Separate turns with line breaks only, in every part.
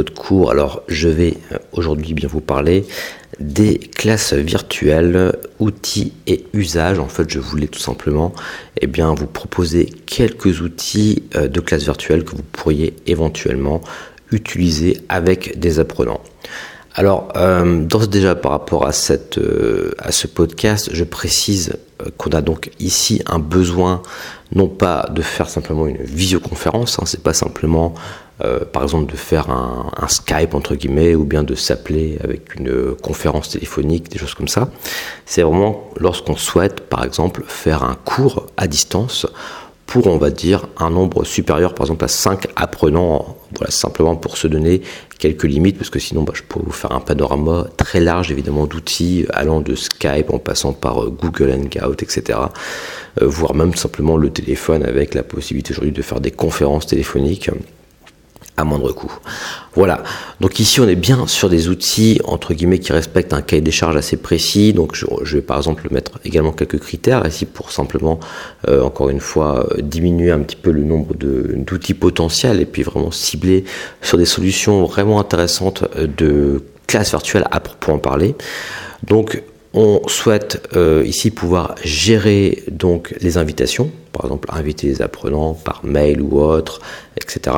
de cours. Alors je vais euh, aujourd'hui bien vous parler des classes virtuelles, outils et usages. En fait, je voulais tout simplement eh bien, vous proposer quelques outils euh, de classe virtuelle que vous pourriez éventuellement utiliser avec des apprenants. Alors, euh, déjà par rapport à, cette, à ce podcast, je précise qu'on a donc ici un besoin non pas de faire simplement une visioconférence, hein, c'est pas simplement euh, par exemple de faire un, Skype entre guillemets ou bien de s'appeler avec une conférence téléphonique, des choses comme ça. C'est vraiment lorsqu'on souhaite par exemple faire un cours à distance pour, on va dire, un nombre supérieur, par exemple, à 5 apprenants, voilà, simplement pour se donner quelques limites, parce que sinon, bah, je pourrais vous faire un panorama très large, évidemment, d'outils, allant de Skype, en passant par euh, Google Hangout, etc., euh, voire même simplement le téléphone, avec la possibilité aujourd'hui de faire des conférences téléphoniques à moindre coût. Voilà. Donc ici, on est bien sur des outils entre guillemets qui respectent un cahier des charges assez précis. Donc je, vais par exemple mettre également quelques critères ici pour simplement, euh, encore une fois, euh, diminuer un petit peu le nombre d'outils potentiels et puis vraiment cibler sur des solutions vraiment intéressantes euh, de classe virtuelle à proprement parler. Donc on souhaite ici pouvoir gérer donc les invitations, par exemple inviter les apprenants par mail ou autre, etc.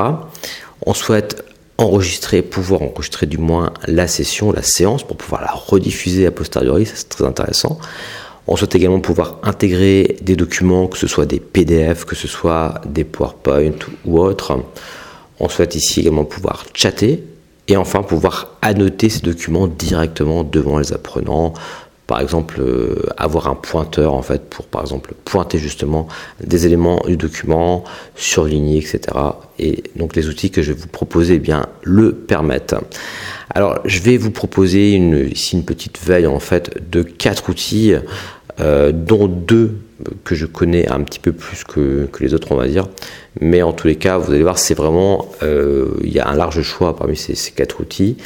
On souhaite enregistrer, pouvoir enregistrer du moins la session, la séance, pour pouvoir la rediffuser a posteriori, c'est très intéressant. On souhaite également pouvoir intégrer des documents, que ce soit des PDF, que ce soit des PowerPoint ou autres. On souhaite ici également pouvoir chatter et enfin pouvoir annoter ces documents directement devant les apprenants, par exemple euh, avoir un pointeur en fait pour par exemple pointer justement des éléments du document, surligner, etc. Et donc les outils que je vais vous proposer eh bien le permettent. Alors je vais vous proposer une, ici une petite veille en fait de quatre outils, euh, dont deux que je connais un petit peu plus que, les autres, on va dire. Mais en tous les cas, vous allez voir, c'est vraiment, euh, il y a un large choix parmi ces, quatre outils,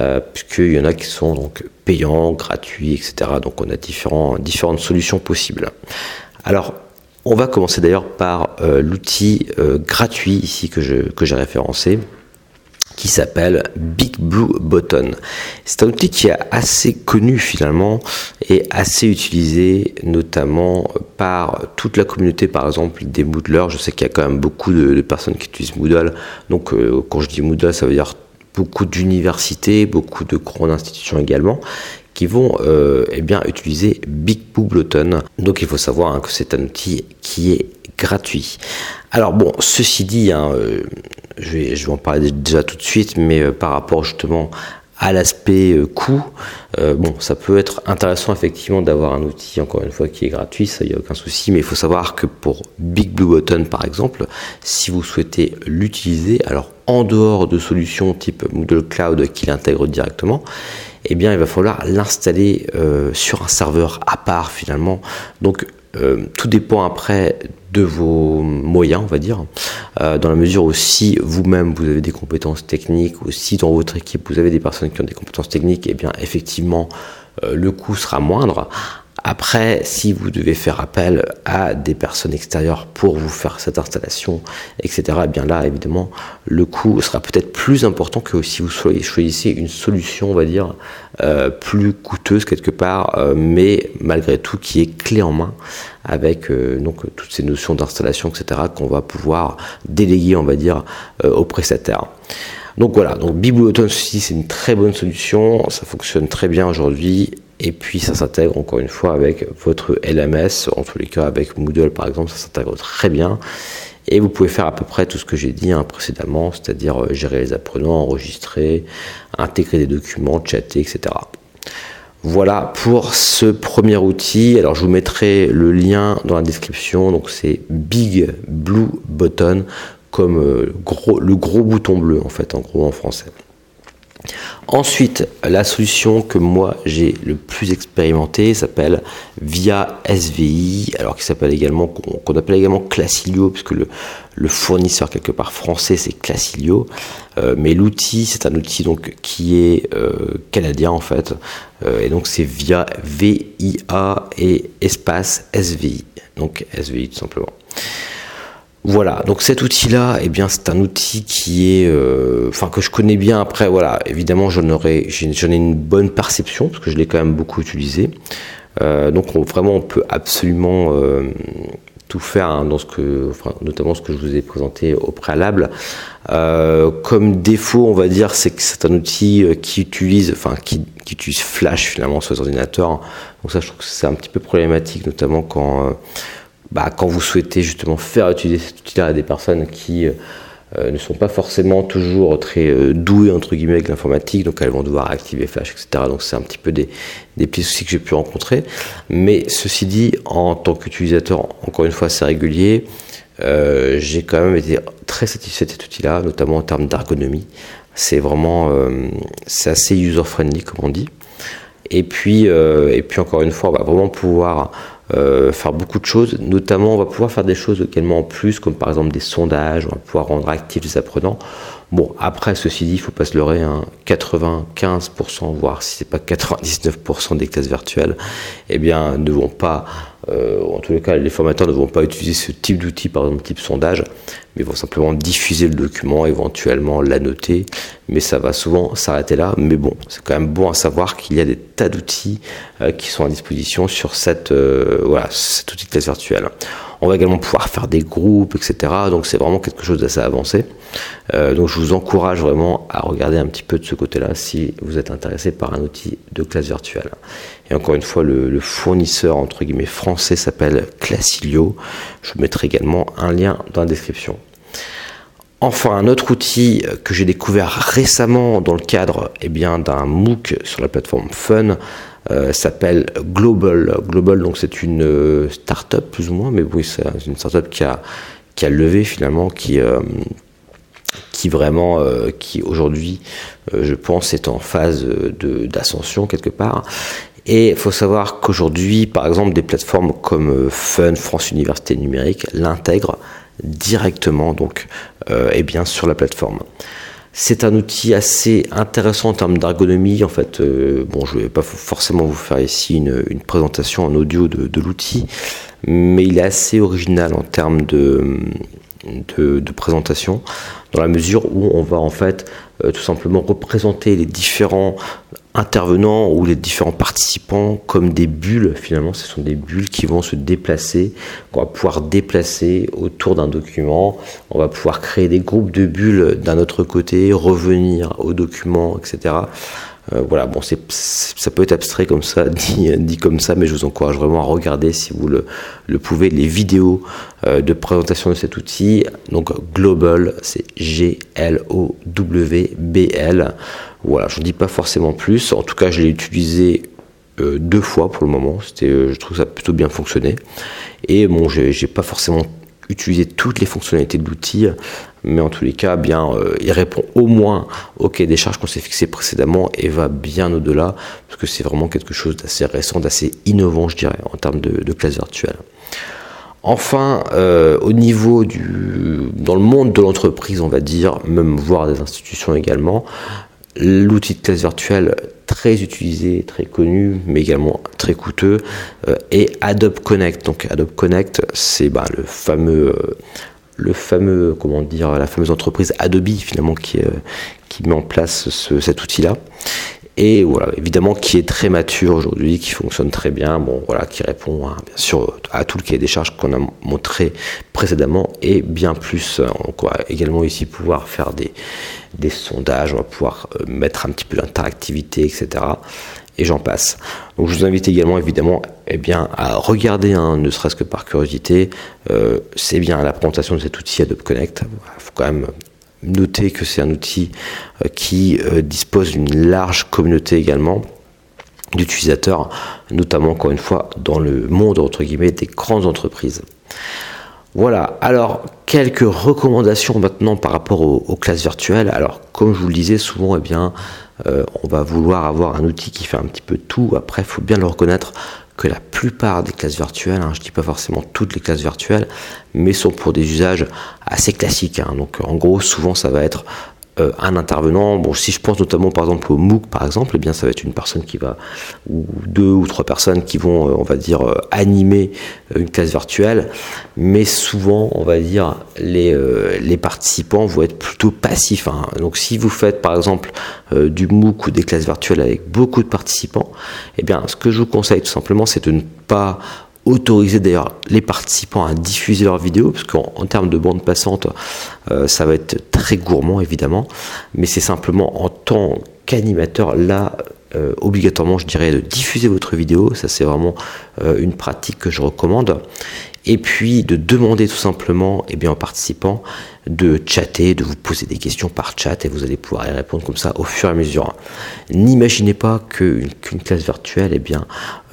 euh, puisqu'il y en a qui sont donc payants, gratuits, etc. Donc on a différents, différentes solutions possibles. Alors, on va commencer d'ailleurs par euh, l'outil gratuit ici que j'ai que référencé qui s'appelle Big Blue Button. C'est un outil qui est assez connu finalement et assez utilisé notamment par toute la communauté par exemple des Moodlers. Je sais qu'il y a quand même beaucoup de, personnes qui utilisent Moodle. Donc euh, quand je dis Moodle ça veut dire beaucoup d'universités, beaucoup de grandes institutions également qui vont euh, eh bien utiliser Big Blue Button. Donc il faut savoir hein, que c'est un outil qui est gratuit. Alors bon, ceci dit, hein, euh, je, vais, je vais en parler déjà tout de suite, mais euh, par rapport justement à l'aspect euh, coût, bon, ça peut être intéressant effectivement d'avoir un outil, encore une fois, qui est gratuit, ça, il n'y a aucun souci, mais il faut savoir que pour Big Blue Button, par exemple, si vous souhaitez l'utiliser, alors en dehors de solutions type Moodle Cloud qui l'intègre directement, eh bien, il va falloir l'installer sur un serveur à part finalement. Donc, tout dépend après de vos moyens, on va dire, euh, dans la mesure où si vous-même vous avez des compétences techniques, ou si dans votre équipe vous avez des personnes qui ont des compétences techniques, eh bien effectivement euh, le coût sera moindre. Après, si vous devez faire appel à des personnes extérieures pour vous faire cette installation, etc., eh bien là, évidemment, le coût sera peut-être plus important que si vous choisissez une solution, on va dire, euh, plus coûteuse quelque part, euh, mais malgré tout qui est clé en main avec euh, donc toutes ces notions d'installation, etc., qu'on va pouvoir déléguer, on va dire, aux prestataires. Donc voilà, donc Biblioton ceci c'est une très bonne solution, ça fonctionne très bien aujourd'hui et puis ça s'intègre encore une fois avec votre LMS, en tous les cas avec Moodle par exemple, ça s'intègre très bien. Et vous pouvez faire à peu près tout ce que j'ai dit hein, précédemment, c'est-à-dire euh, gérer les apprenants, enregistrer, intégrer des documents, chatter, etc. Voilà pour ce premier outil. Alors je vous mettrai le lien dans la description. Donc c'est Big Blue Button comme euh, le gros bouton bleu en fait, en gros en français. Ensuite, la solution que moi j'ai le plus expérimenté s'appelle Via SVI, alors également qu'on appelle également Classilio, puisque le, le, fournisseur quelque part français c'est Classilio, euh, mais l'outil c'est un outil donc qui est euh, canadien en fait, euh, et donc c'est Via VIA et espace SVI, donc SVI tout simplement. Voilà, donc cet outil-là, eh bien, c'est un outil qui est, euh, enfin, que je connais bien. Après, voilà, évidemment, j'en ai une bonne perception parce que je l'ai quand même beaucoup utilisé. Euh, donc, vraiment, on peut absolument euh, tout faire hein, dans ce que, enfin, notamment ce que je vous ai présenté au préalable. comme défaut, on va dire, c'est que c'est un outil qui utilise, enfin, qui, utilise Flash finalement sur les ordinateurs. Donc ça, je trouve que c'est un petit peu problématique, notamment quand bah, quand vous souhaitez justement faire utiliser cet outil-là à des personnes qui euh, ne sont pas forcément toujours très euh, douées entre guillemets avec l'informatique, donc elles vont devoir activer Flash, etc. Donc c'est un petit peu des, petits soucis que j'ai pu rencontrer. Mais ceci dit, en tant qu'utilisateur, encore une fois assez régulier, euh, j'ai quand même été très satisfait de cet outil-là, notamment en termes d'ergonomie. C'est vraiment, c'est assez user-friendly comme on dit. Et puis, et puis encore une fois, on va vraiment pouvoir euh, faire beaucoup de choses. Notamment, on va pouvoir faire des choses également en plus, comme par exemple des sondages, on va pouvoir rendre actifs les apprenants. Bon, après, ceci dit, il faut pas se leurrer, hein, 95%, voire si c'est pas 99% des classes virtuelles, eh bien, ne vont pas en tous les cas, les formateurs ne vont pas utiliser ce type d'outil, par exemple type sondage, mais vont simplement diffuser le document, éventuellement l'annoter, mais ça va souvent s'arrêter là. Mais bon, c'est quand même bon à savoir qu'il y a des tas d'outils euh, qui sont à disposition sur cette, euh, voilà, cet outil de classe virtuelle. On va également pouvoir faire des groupes, etc. Donc c'est vraiment quelque chose d'assez avancé. Euh, donc je vous encourage vraiment à regarder un petit peu de ce côté-là si vous êtes intéressé par un outil de classe virtuelle. Et encore une fois, le, fournisseur entre guillemets français s'appelle Classilio. Je mettrai également un lien dans la description. Enfin, un autre outil que j'ai découvert récemment dans le cadre eh bien, d'un MOOC sur la plateforme Fun euh, s'appelle Global. Global, donc c'est une euh, start-up plus ou moins, mais oui, c'est une start-up qui a, levé finalement, qui, euh, qui vraiment, qui aujourd'hui, je pense, est en phase d'ascension quelque part. Et il faut savoir qu'aujourd'hui, par exemple, des plateformes comme Fun, France Université Numérique, l'intègrent directement donc, eh bien, sur la plateforme. C'est un outil assez intéressant en termes d'ergonomie. En fait, euh, bon, je ne vais pas forcément vous faire ici une, présentation en audio de, l'outil, mais il est assez original en termes de, de, présentation, dans la mesure où on va en fait euh, tout simplement représenter les différents intervenants ou les différents participants comme des bulles. Finalement, ce sont des bulles qui vont se déplacer, qu'on va pouvoir déplacer autour d'un document. On va pouvoir créer des groupes de bulles d'un autre côté, revenir au document, etc. Euh, voilà, bon, c'est, ça peut être abstrait comme ça, dit, comme ça, mais je vous encourage vraiment à regarder si vous le, le pouvez les vidéos euh, de présentation de cet outil. Donc Global, c'est G-L-O-W-B-L. Voilà, je ne dis pas forcément plus. En tout cas, je l'ai utilisé euh, deux fois pour le moment. C'était, je trouve que ça a plutôt bien fonctionné. Et bon, j'ai, j'ai pas forcément utilisé toutes les fonctionnalités de l'outil, mais en tous les cas, bien, euh, il répond au moins au cahier des charges qu'on s'est fixé précédemment et va bien au-delà, parce que c'est vraiment quelque chose d'assez récent, d'assez innovant, je dirais, en termes de, classe virtuelle. Enfin, euh, au niveau du, dans le monde de l'entreprise, on va dire, même voire des institutions également, l'outil de classe virtuelle très utilisé, très connu, mais également très coûteux, euh, est Adobe Connect. Donc Adobe Connect, c'est bah, le fameux le fameux, comment dire, la fameuse entreprise Adobe finalement qui, euh, qui met en place cet outil-là. Et voilà, évidemment, qui est très mature aujourd'hui, qui fonctionne très bien, bon, voilà, qui répond bien sûr à tout le cahier des charges qu'on a montré précédemment et bien plus. On va également ici pouvoir faire des, des sondages, on va pouvoir euh, mettre un petit peu d'interactivité, etc et j'en passe. Donc je vous invite également évidemment eh bien, à regarder, hein, ne serait-ce que par curiosité, euh, c'est bien la présentation de cet outil Adobe Connect. Il faut quand même noter que c'est un outil euh, qui euh, dispose d'une large communauté également d'utilisateurs, notamment encore une fois dans le monde entre guillemets des grandes entreprises. Voilà, alors quelques recommandations maintenant par rapport aux, classes virtuelles. Alors, comme je vous le disais, souvent, eh bien, euh, on va vouloir avoir un outil qui fait un petit peu tout. Après, il faut bien le reconnaître que la plupart des classes virtuelles, hein, je ne dis pas forcément toutes les classes virtuelles, mais sont pour des usages assez classiques. Hein. Donc, en gros, souvent, ça va être euh, un intervenant, bon, si je pense notamment par exemple au MOOC par exemple, eh bien ça va être une personne qui va, ou deux ou trois personnes qui vont, euh, on va dire, euh, animer une classe virtuelle, mais souvent, on va dire, les, participants vont être plutôt passifs. Hein. Donc si vous faites par exemple du MOOC ou des classes virtuelles avec beaucoup de participants, eh bien ce que je vous conseille tout simplement, c'est de ne pas autoriser d'ailleurs les participants à diffuser leurs vidéos, parce qu'en termes de bande passante, euh, ça va être très gourmand évidemment, mais c'est simplement en tant qu'animateur là. Euh, obligatoirement, je dirais, de diffuser votre vidéo. Ça, c'est vraiment euh, une pratique que je recommande et puis de demander tout simplement eh bien, aux participants de chatter, de vous poser des questions par chat et vous allez pouvoir y répondre comme ça au fur et à mesure. N'imaginez pas qu'une classe virtuelle eh bien,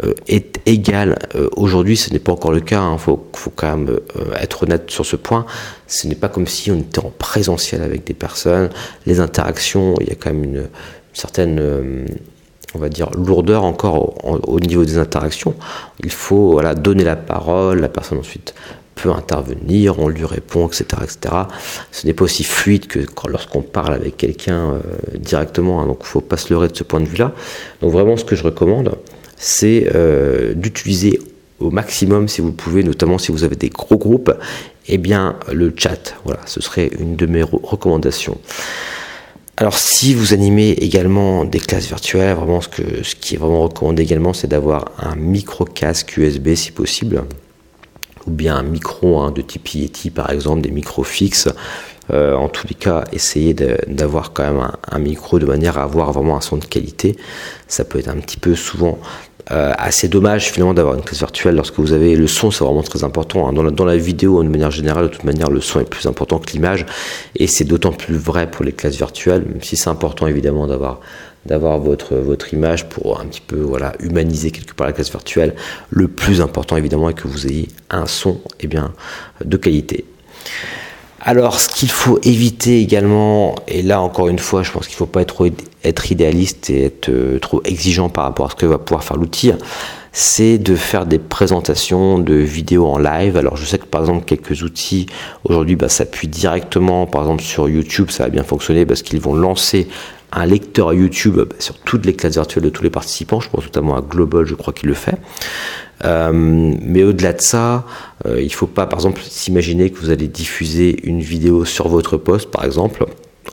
euh, est égale. Euh, aujourd'hui, ce n'est pas encore le cas, il hein. faut, faut, quand même euh, être honnête sur ce point. Ce n'est pas comme si on était en présentiel avec des personnes. Les interactions, il y a quand même une certaine on va dire, lourdeur encore au, niveau des interactions. Il faut voilà, donner la parole, la personne ensuite peut intervenir, on lui répond, etc. etc. Ce n'est pas aussi fluide que lorsqu'on parle avec quelqu'un euh, directement, hein, donc il ne faut pas se leurrer de ce point de vue-là. Donc vraiment ce que je recommande, c'est euh, d'utiliser au maximum, si vous pouvez, notamment si vous avez des gros groupes, eh bien le chat. Voilà, ce serait une de mes recommandations. Alors si vous animez également des classes virtuelles, vraiment ce, que, ce qui est vraiment recommandé également, c'est d'avoir un micro casque USB si possible, ou bien un micro hein, de type Yeti par exemple, des micros fixes. Euh, en tous les cas, essayez d'avoir quand même un, micro de manière à avoir vraiment un son de qualité. Ça peut être un petit peu souvent euh, assez dommage finalement d'avoir une classe virtuelle lorsque vous avez le son, c'est vraiment très important. Hein. Dans, la, dans, la, vidéo, de manière générale, de toute manière, le son est plus important que l'image, et c'est d'autant plus vrai pour les classes virtuelles, même si c'est important évidemment d'avoir d'avoir votre, image pour un petit peu voilà, humaniser quelque part la classe virtuelle. Le plus important évidemment est que vous ayez un son eh bien, de qualité. Alors, ce qu'il faut éviter également, et là encore une fois, je pense qu'il ne faut pas être, être, idéaliste et être euh, trop exigeant par rapport à ce que va pouvoir faire l'outil, c'est de faire des présentations de vidéos en live. Alors, je sais que par exemple, quelques outils aujourd'hui bah, s'appuient directement, par exemple sur YouTube, ça va bien fonctionner parce qu'ils vont lancer un lecteur YouTube bah, sur toutes les classes virtuelles de tous les participants. Je pense notamment à Global, je crois qu'il le fait. Euh, mais au-delà de ça, euh, il ne faut pas, par exemple, s'imaginer que vous allez diffuser une vidéo sur votre poste, par exemple,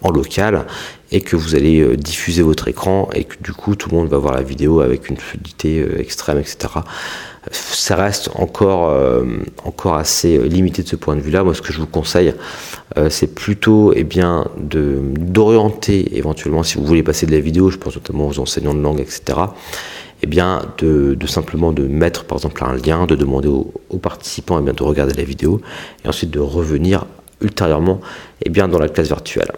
en local, et que vous allez euh, diffuser votre écran, et que du coup, tout le monde va voir la vidéo avec une fluidité extrême, etc. Ça reste encore, encore assez limité de ce point de vue-là. Moi, ce que je vous conseille, c'est plutôt eh bien, d'orienter éventuellement, si vous voulez passer de la vidéo, je pense notamment aux enseignants de langue, etc., eh bien, de, simplement de mettre par exemple un lien, de demander aux, participants eh bien, de regarder la vidéo et ensuite de revenir ultérieurement bien, dans la classe virtuelle.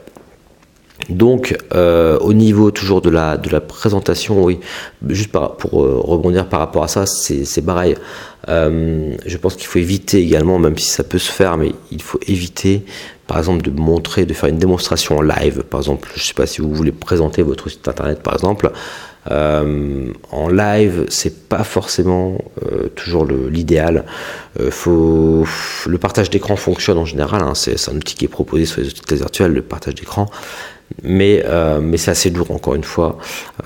Donc, euh, au niveau toujours de la, de la présentation, oui, juste pour euh, rebondir par rapport à ça, c'est pareil. Euh, je pense qu'il faut éviter également, même si ça peut se faire, mais il faut éviter, par exemple, de montrer, de faire une démonstration en live. Par exemple, je ne sais pas si vous voulez présenter votre site internet, par exemple, en live, c'est pas forcément toujours l'idéal. Le partage d'écran fonctionne en général. Hein, c'est un outil qui est proposé sur les outils virtuels, le partage d'écran. Mais, mais c'est assez lourd, encore une fois.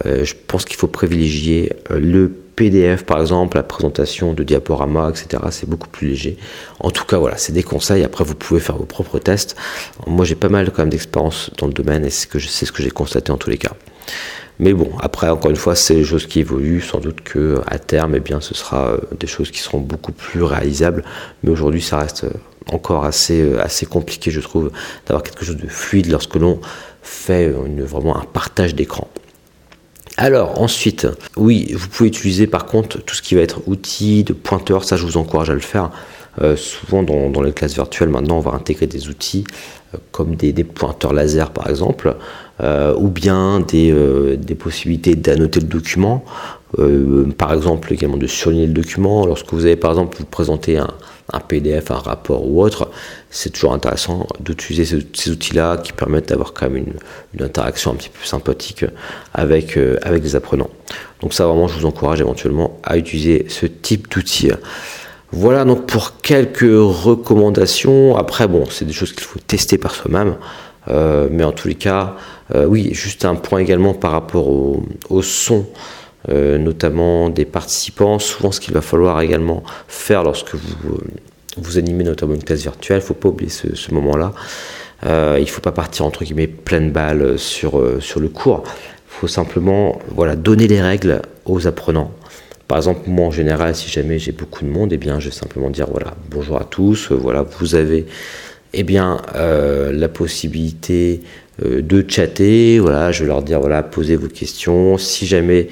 je pense qu'il faut privilégier le PDF, par exemple, la présentation de diaporamas, etc. C'est beaucoup plus léger. En tout cas, voilà, c'est des conseils. Après, vous pouvez faire vos propres tests. Moi, j'ai pas mal quand même d'expérience dans le domaine et c'est ce que j'ai constaté en tous les cas. Mais bon, après, encore une fois, c'est des choses qui évoluent. Sans doute que à terme, eh bien, ce sera euh, des choses qui seront beaucoup plus réalisables. Mais aujourd'hui, ça reste euh, encore assez, euh, assez compliqué, je trouve, d'avoir quelque chose de fluide lorsque l'on fait vraiment un partage d'écran. Alors ensuite, oui, vous pouvez utiliser par contre tout ce qui va être outils de pointeur, ça je vous encourage à le faire. souvent dans, dans, les classes virtuelles maintenant on va intégrer des outils comme des, pointeurs laser par exemple. Ou bien des, des possibilités d'annoter le document. par exemple, également de surligner le document. Lorsque vous avez, par exemple, vous un, PDF, un rapport ou autre, c'est toujours intéressant d'utiliser ces outils-là qui permettent d'avoir quand même une, interaction un petit peu sympathique avec, euh, avec les apprenants. Donc ça vraiment, je vous encourage éventuellement à utiliser ce type d'outils. Voilà donc pour quelques recommandations. Après, bon, c'est des choses qu'il faut tester par soi-même. Euh, mais en tous les cas, euh, oui, juste un point également par rapport au, son. Euh, notamment des participants. Souvent, ce qu'il va falloir également faire lorsque vous, vous animez notamment une classe virtuelle, il ne faut pas oublier ce, moment-là. Il ne faut pas partir entre guillemets pleine balle sur, sur le cours. Il faut simplement voilà, donner les règles aux apprenants. Par exemple, moi en général, si jamais j'ai beaucoup de monde, eh bien, je vais simplement dire voilà, bonjour à tous, voilà, vous avez eh bien, la possibilité de chatter. Voilà, je vais leur dire voilà, posez vos questions. Si jamais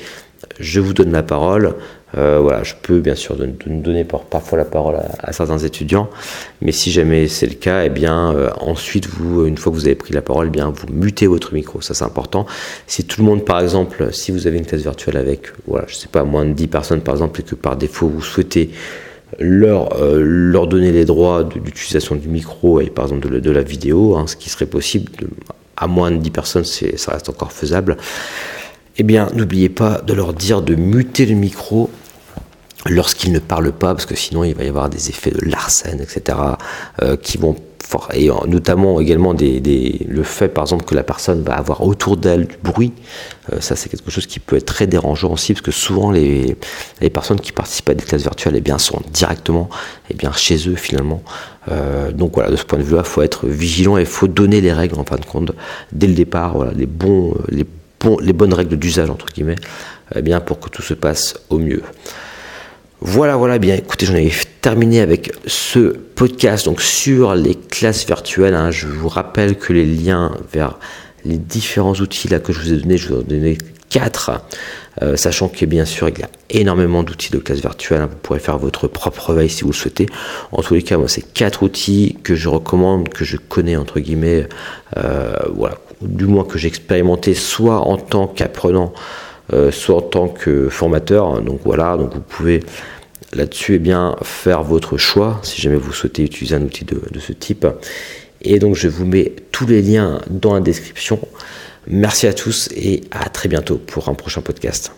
je vous donne la parole. Euh, voilà, je peux bien sûr donner parfois la parole à, certains étudiants, mais si jamais c'est le cas, eh bien euh, ensuite vous, une fois que vous avez pris la parole, eh bien vous mutez votre micro, ça c'est important. Si tout le monde, par exemple, si vous avez une classe virtuelle avec, voilà, je sais pas, moins de 10 personnes par exemple, et que par défaut vous souhaitez leur, euh, leur donner les droits d'utilisation du micro et par exemple de, la vidéo, hein, ce qui serait possible, à moins de 10 personnes, ça reste encore faisable eh bien, n'oubliez pas de leur dire de muter le micro lorsqu'ils ne parlent pas, parce que sinon il va y avoir des effets de larcène, etc., euh, qui vont et notamment également des, le fait par exemple que la personne va avoir autour d'elle du bruit, euh, ça c'est quelque chose qui peut être très dérangeant aussi parce que souvent les, personnes qui participent à des classes virtuelles eh bien, sont directement eh bien, chez eux finalement. Euh, donc voilà, de ce point de vue-là, il faut être vigilant et il faut donner les règles en fin de compte dès le départ, voilà, les bons, les les bonnes règles d'usage, entre guillemets, eh bien, pour que tout se passe au mieux. Voilà, voilà, bien écoutez, j'en ai terminé avec ce podcast donc sur les classes virtuelles. Hein. Je vous rappelle que les liens vers les différents outils que je vous ai donnés, je vous ai donné quatre, euh, sachant que bien sûr il y a énormément d'outils de classe virtuelle. Hein. Vous pourrez faire votre propre veille si vous le souhaitez. En tous les cas, moi c'est quatre outils que je recommande, que je connais entre guillemets, euh, voilà, du moins que j'ai expérimenté soit en tant qu'apprenant, euh, soit en tant que formateur. Donc voilà, donc vous pouvez là-dessus eh bien faire votre choix si jamais vous souhaitez utiliser un outil de, de ce type. Et donc je vous mets tous les liens dans la description. Merci à tous et à très bientôt pour un prochain podcast.